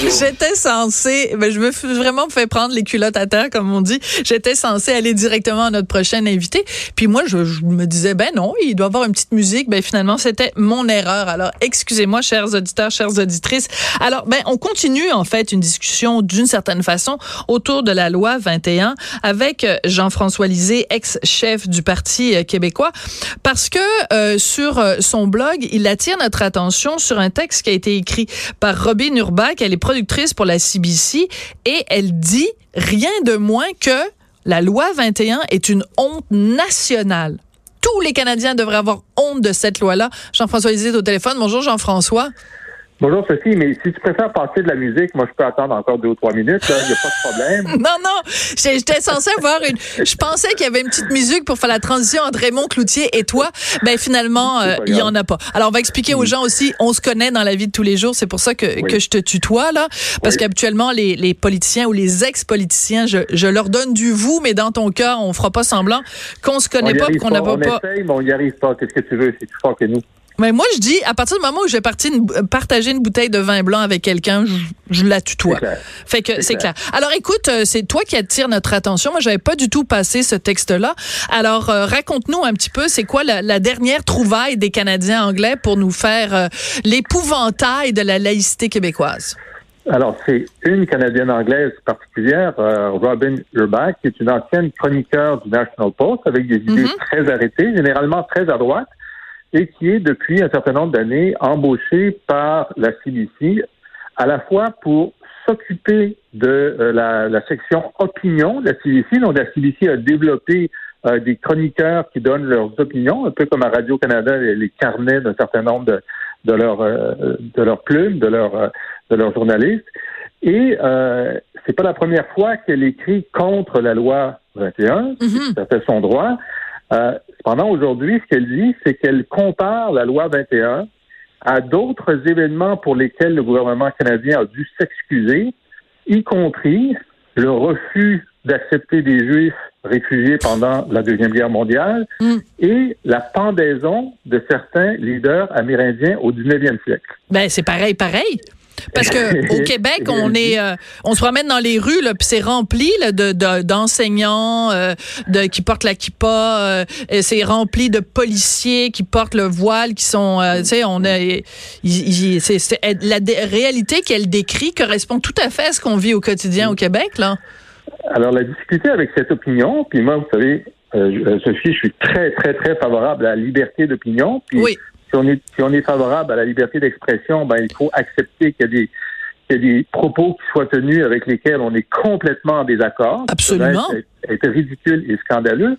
J'étais censée, ben je me suis vraiment fait prendre les culottes à terre, comme on dit. J'étais censée aller directement à notre prochain invité. Puis moi, je, me disais, ben non, il doit avoir une petite musique. Ben finalement, c'était mon erreur. Alors, excusez-moi, chers auditeurs, chères auditrices. Alors, ben, on continue, en fait, une discussion d'une certaine façon autour de la loi 21 avec euh, Jean-François Lisée, ex-chef du Parti euh, québécois, parce que euh, sur euh, son blog, il attire notre attention sur un texte qui a été écrit par Robin Urbain qu'elle est productrice pour la CBC et elle dit rien de moins que la loi 21 est une honte nationale. Tous les Canadiens devraient avoir honte de cette loi-là. Jean-François Lisée au téléphone. Bonjour Jean-François. Bonjour Sophie, mais si tu préfères passer de la musique, moi je peux attendre encore deux ou trois minutes, il n'y a pas de problème. Non, non, j'étais censé avoir une... Je pensais qu'il y avait une petite musique pour faire la transition entre Raymond Cloutier et toi, mais finalement, euh, il y en a pas. Alors on va expliquer aux gens aussi, on se connaît dans la vie de tous les jours, c'est pour ça que, Oui. que je te tutoie, là, parce Oui. qu'habituellement, les, les politiciens ou les ex-politiciens, je, je leur donne du vous, mais dans ton cas, on fera pas semblant qu'on se On connaît y pas, qu'on n'a pas... on pas- essaye, mais on n'y arrive pas. Qu'est-ce que tu veux? C'est plus fort que nous. Mais moi, je dis, à partir du moment où je vais une- partager une bouteille de vin blanc avec quelqu'un, je, je la tutoie. C'est clair. Fait que C'est clair. clair. Alors écoute, euh, c'est toi qui attire notre attention. Moi, j'avais pas du tout passé ce texte-là. Alors euh, raconte-nous un petit peu, c'est quoi la, la dernière trouvaille des Canadiens anglais pour nous faire euh, l'épouvantail de la laïcité québécoise? Alors, c'est une Canadienne anglaise particulière, euh, Robin Urbach, qui est une ancienne chroniqueur du National Post avec des idées Mhm. très arrêtées, généralement très à droite, et qui est depuis un certain nombre d'années embauchée par la CBC, à la fois pour s'occuper de euh, la, la section opinion de la CBC. Donc, la CBC a développé euh, des chroniqueurs qui donnent leurs opinions, un peu comme à Radio-Canada, les, les carnets d'un certain nombre de, de leurs euh, de leurs plumes, de leurs euh, de leurs journalistes. Et euh, c'est pas la première fois qu'elle écrit contre la loi 21, Mhm. c'est tout à fait son droit. Euh, cependant, aujourd'hui, ce qu'elle dit, c'est qu'elle compare la loi 21 à d'autres événements pour lesquels le gouvernement canadien a dû s'excuser, y compris le refus d'accepter des Juifs réfugiés pendant la Deuxième Guerre mondiale Mm. et la pendaison de certains leaders amérindiens au 19e siècle. Ben c'est pareil, pareil. Parce que au Québec, on est, euh, on se promène dans les rues, là, puis c'est rempli là, de de- d'enseignants euh, de, qui portent la kippa, euh, c'est rempli de policiers qui portent le voile, qui sont, euh, tu sais, on a, la réalité qu'elle décrit correspond tout à fait à ce qu'on vit au quotidien au Québec, là. Alors, la difficulté avec cette opinion, puis moi, vous savez, euh, Sophie, je suis très, très, très favorable à la liberté d'opinion. Puis Oui. Si on est si on est favorable à la liberté d'expression, ben il faut accepter qu'il y a des qu'il y a des propos qui soient tenus avec lesquels on est complètement en désaccord. Absolument. Ça être, ridicule et scandaleux.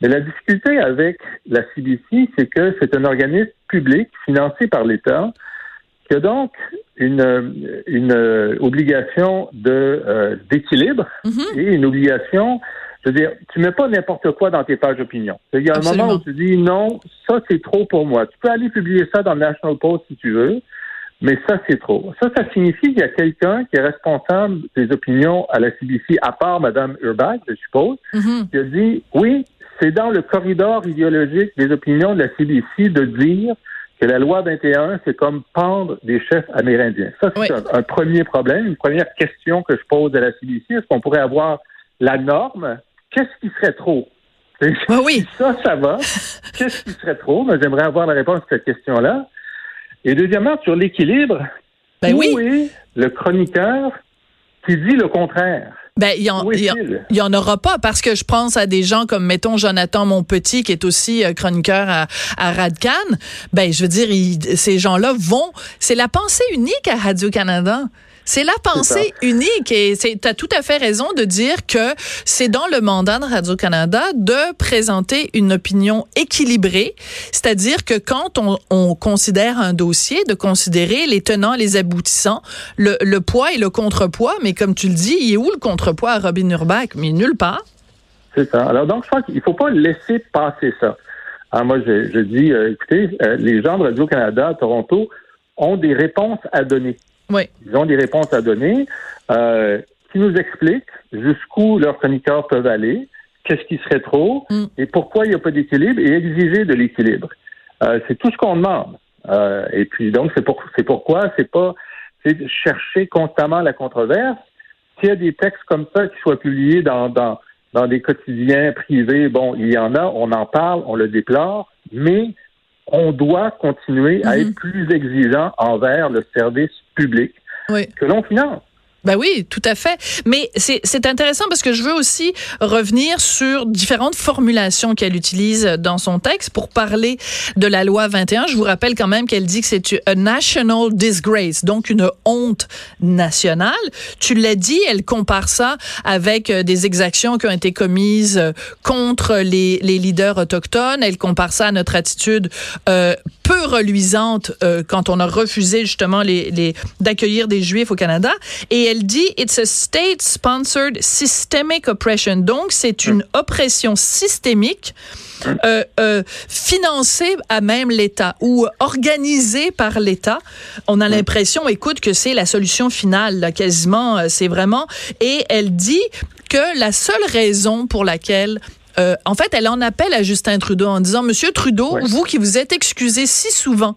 Mais la difficulté avec la CBC, c'est que c'est un organisme public financé par l'État qui a donc une, une euh, obligation de euh, d'équilibre Mhm. et une obligation, je veux dire, tu mets pas n'importe quoi dans tes pages d'opinion. Il y a un Absolument. moment où tu dis non, ça c'est trop pour moi. Tu peux aller publier ça dans le National Post si tu veux, mais ça c'est trop. Ça, ça signifie qu'il y a quelqu'un qui est responsable des opinions à la CBC, à part Mme Urbach, je suppose, Mhm. qui a dit oui, c'est dans le corridor idéologique des opinions de la CBC de dire que la loi 21, c'est comme pendre des chefs amérindiens. Ça, c'est Oui. un, un premier problème, une première question que je pose à la CBC. Est-ce qu'on pourrait avoir la norme? Qu'est-ce qui serait trop? Oui, oui. Ça, ça va. Qu'est-ce qui serait trop? Mais j'aimerais avoir la réponse à cette question-là. Et deuxièmement, sur l'équilibre, Ben où oui. est le chroniqueur qui dit le contraire? Ben, il y en, en- aura pas parce que je pense à des gens comme, mettons, Jonathan Monpetit, qui est aussi euh, chroniqueur à, à Radcan. Ben, je veux dire, il- ces gens-là vont, c'est la pensée unique à Radio-Canada. C'est la pensée unique et tu as tout à fait raison de dire que c'est dans le mandat de Radio-Canada de présenter une opinion équilibrée, c'est-à-dire que quand on, on, considère un dossier, de considérer les tenants, les aboutissants, le, le poids et le contrepoids, mais comme tu le dis, il est où le contrepoids à Robin Urbach? Mais nulle part. C'est ça. Alors donc, je crois qu'il ne faut pas laisser passer ça. Alors moi, je, je dis, euh, écoutez, euh, les gens de Radio-Canada à Toronto ont des réponses à donner. Oui. Ils ont des réponses à donner euh, qui nous expliquent jusqu'où leurs chroniqueurs peuvent aller, qu'est-ce qui serait trop Mm. et pourquoi il n'y a pas d'équilibre et exiger de l'équilibre. Euh, c'est tout ce qu'on demande. Euh, et puis donc c'est pour c'est pourquoi c'est pas c'est de chercher constamment la controverse. S'il y a des textes comme ça qui soient publiés dans dans dans des quotidiens privés, bon, il y en a, on en parle, on le déplore, mais on doit continuer à Mhm. être plus exigeant envers le service public Oui. que l'on finance. Ben oui, tout à fait. Mais c'est intéressant parce que je veux aussi revenir sur différentes formulations qu'elle utilise dans son texte pour parler de la loi 21. Je vous rappelle quand même qu'elle dit que c'est a national disgrace, donc une honte nationale. Tu l'as dit, elle compare ça avec euh, des exactions qui ont été commises euh, contre les, les leaders autochtones. Elle compare ça à notre attitude euh, peu reluisante euh, quand on a refusé justement les, les d'accueillir des juifs au Canada et elle dit it's a state sponsored systemic oppression donc c'est une oppression systémique euh, euh, financée à même l'État ou organisée par l'État. On a l'impression, écoute, que c'est la solution finale, là, quasiment, euh, c'est vraiment. Et elle dit que la seule raison pour laquelle euh, en fait, elle en appelle à Justin Trudeau en disant, Monsieur Trudeau, Ouais. vous qui vous êtes excusé si souvent,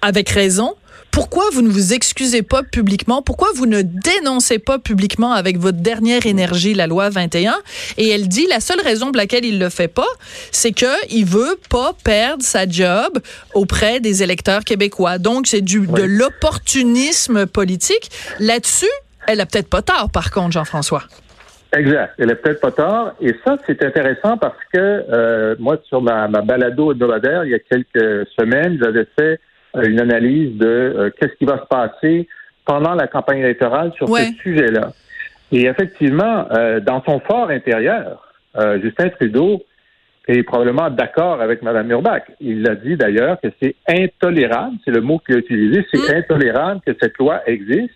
avec raison, pourquoi vous ne vous excusez pas publiquement? Pourquoi vous ne dénoncez pas publiquement avec votre dernière énergie la loi 21? Et elle dit la seule raison pour laquelle il le fait pas, c'est que il veut pas perdre sa job auprès des électeurs québécois. Donc, c'est du, de l'opportunisme politique. Là-dessus, elle a peut-être pas tort, par contre, Jean-François. Exact. Elle est peut-être pas tard. Et ça, c'est intéressant parce que euh, moi, sur ma, ma balado hebdomadaire, il y a quelques semaines, j'avais fait une analyse de euh, qu'est-ce qui va se passer pendant la campagne électorale sur Ouais. ce sujet-là. Et effectivement, euh, dans son fort intérieur, euh, Justin Trudeau est probablement d'accord avec Mme Urbach. Il l'a dit d'ailleurs que c'est intolérable, c'est le mot qu'il a utilisé, c'est Mm. intolérable que cette loi existe.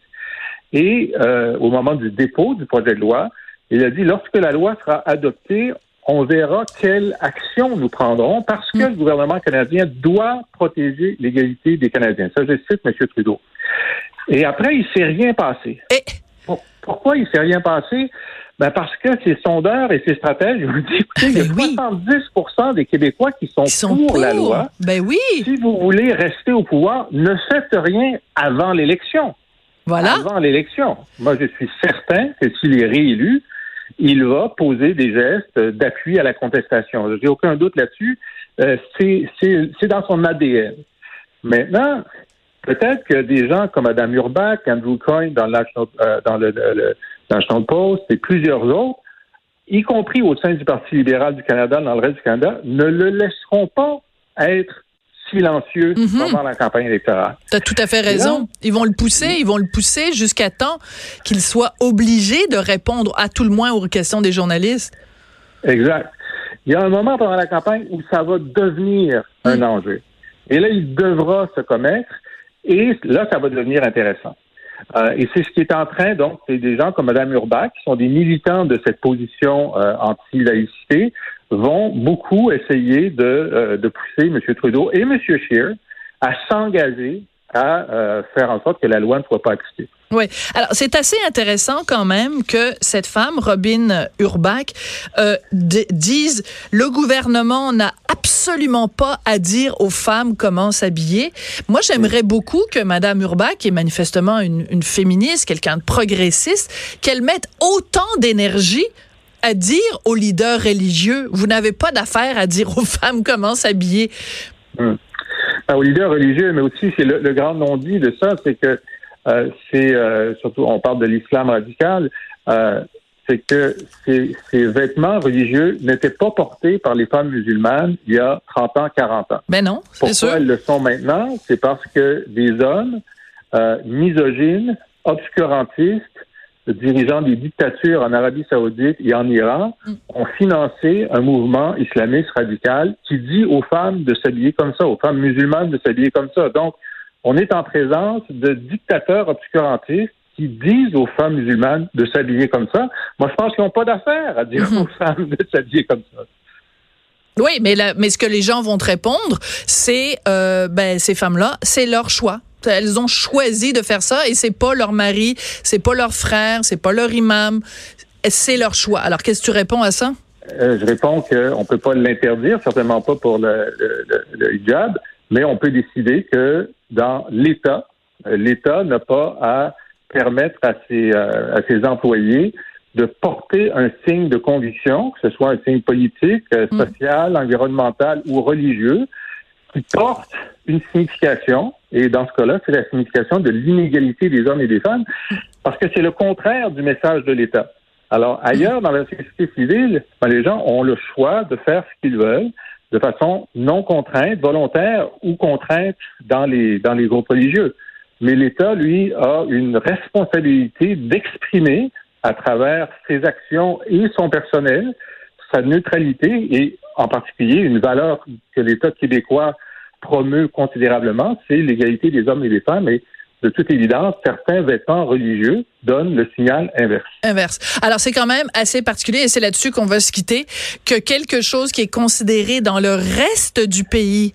Et euh, au moment du dépôt du projet de loi, il a dit lorsque la loi sera adoptée, on verra quelle action nous prendrons parce que Mm. le gouvernement canadien doit protéger l'égalité des Canadiens. Ça, je cite M. Trudeau. Et après, il s'est rien passé. Et pourquoi il s'est rien passé? Ben parce que ces sondeurs et ces stratèges ont dit, écoutez, il y a Ben oui. 70% des Québécois qui sont pour, pour. la loi. Ben oui, Si vous voulez rester au pouvoir, ne faites rien avant l'élection voilà. avant l'élection. Moi, je suis certain que s'il est réélu, il va poser des gestes d'appui à la contestation. Je n'ai aucun doute là-dessus. Euh, c'est- dans son ADN. Maintenant, peut-être que des gens comme Adam Urbach, Andrew Coyne dans, euh, dans le, le- le National Post et plusieurs autres, y compris au sein du Parti libéral du Canada, dans le reste du Canada, ne le laisseront pas être silencieux Mhm. pendant la campagne électorale. Tu as tout à fait raison. Ils vont le pousser, ils vont le pousser jusqu'à temps qu'il soit obligé de répondre à tout le moins aux questions des journalistes. Exact. Il y a un moment pendant la campagne où ça va devenir un enjeu. Et là, il devra se commettre. Et là, ça va devenir intéressant. Euh, et c'est ce qui est en train, donc, c'est des gens comme Mme Urbach, qui sont des militants de cette position euh, anti-laïcité, vont beaucoup essayer de, euh, de pousser M. Trudeau et M. Scheer à s'engager à euh, faire en sorte que la loi ne soit pas appliquée. Oui. Alors, c'est assez intéressant quand même que cette femme, Robin Urbach, euh, dise le gouvernement n'a absolument pas à dire aux femmes comment s'habiller. Moi, j'aimerais beaucoup que Madame Urbach, qui est manifestement une, une féministe, quelqu'un de progressiste, qu'elle mette autant d'énergie à dire aux leaders religieux, vous n'avez pas d'affaire à dire aux femmes comment s'habiller. Ben, aux leaders religieux, mais aussi c'est le, le grand non-dit de ça, c'est que euh, c'est euh, surtout on parle de l'islam radical, euh, c'est que ces, ces vêtements religieux n'étaient pas portés par les femmes musulmanes il y a 30 ans, 40 ans. Ben non, c'est sûr. Pourquoi elles le sont maintenant? C'est parce que des hommes misogynes obscurantistes, dirigeants des dictatures en Arabie saoudite et en Iran Mm. ont financé un mouvement islamiste radical qui dit aux femmes de s'habiller comme ça, aux femmes musulmanes de s'habiller comme ça. Donc, on est en présence de dictateurs obscurantistes qui disent aux femmes musulmanes de s'habiller comme ça. Moi, je pense qu'ils n'ont pas d'affaire à dire Mhm. aux femmes de s'habiller comme ça. Oui, mais, la- mais ce que les gens vont te répondre, c'est euh, ben ces femmes-là, c'est leur choix. Elles ont choisi de faire ça et c'est pas leur mari, c'est pas leur frère, c'est pas leur imam, c'est leur choix. Alors qu'est-ce que tu réponds à ça? Euh, je réponds qu'on ne peut pas l'interdire, certainement pas pour le, le- le- le hijab, mais on peut décider que dans l'État, euh, l'État n'a pas à permettre à ses, euh, à ses employés de porter un signe de conviction, que ce soit un signe politique, Mm. social, environnemental ou religieux, qui porte une signification, et dans ce cas-là, c'est la signification de l'inégalité des hommes et des femmes, parce que c'est le contraire du message de l'État. Alors, ailleurs, dans la société civile, ben, les gens ont le choix de faire ce qu'ils veulent de façon non contrainte, volontaire ou contrainte dans les, dans les groupes religieux. Mais l'État, lui, a une responsabilité d'exprimer à travers ses actions et son personnel sa neutralité et en particulier une valeur que l'État québécois promeut considérablement, c'est l'égalité des hommes et des femmes. Et de toute évidence, certains vêtements religieux donnent le signal inverse. Inverse. Alors c'est quand même assez particulier et c'est là-dessus qu'on va se quitter que quelque chose qui est considéré dans le reste du pays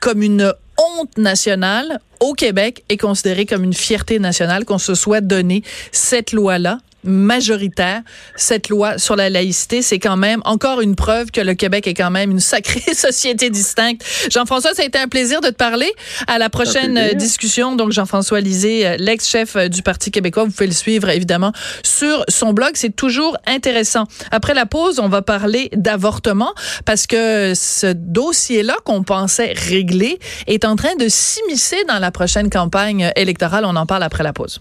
comme une honte nationale au Québec est considéré comme une fierté nationale qu'on se soit donné cette loi-là majoritaire, cette loi sur la laïcité, c'est quand même encore une preuve que le Québec est quand même une sacrée société distincte. Jean-François, ça a été un plaisir de te parler. À la prochaine euh, discussion, donc Jean-François Lisée, euh, l'ex-chef euh, du Parti québécois, vous pouvez le suivre évidemment sur son blog, c'est toujours intéressant. Après la pause, on va parler d'avortement parce que ce dossier-là qu'on pensait réglé est en train de s'immiscer dans la prochaine campagne électorale. On en parle après la pause.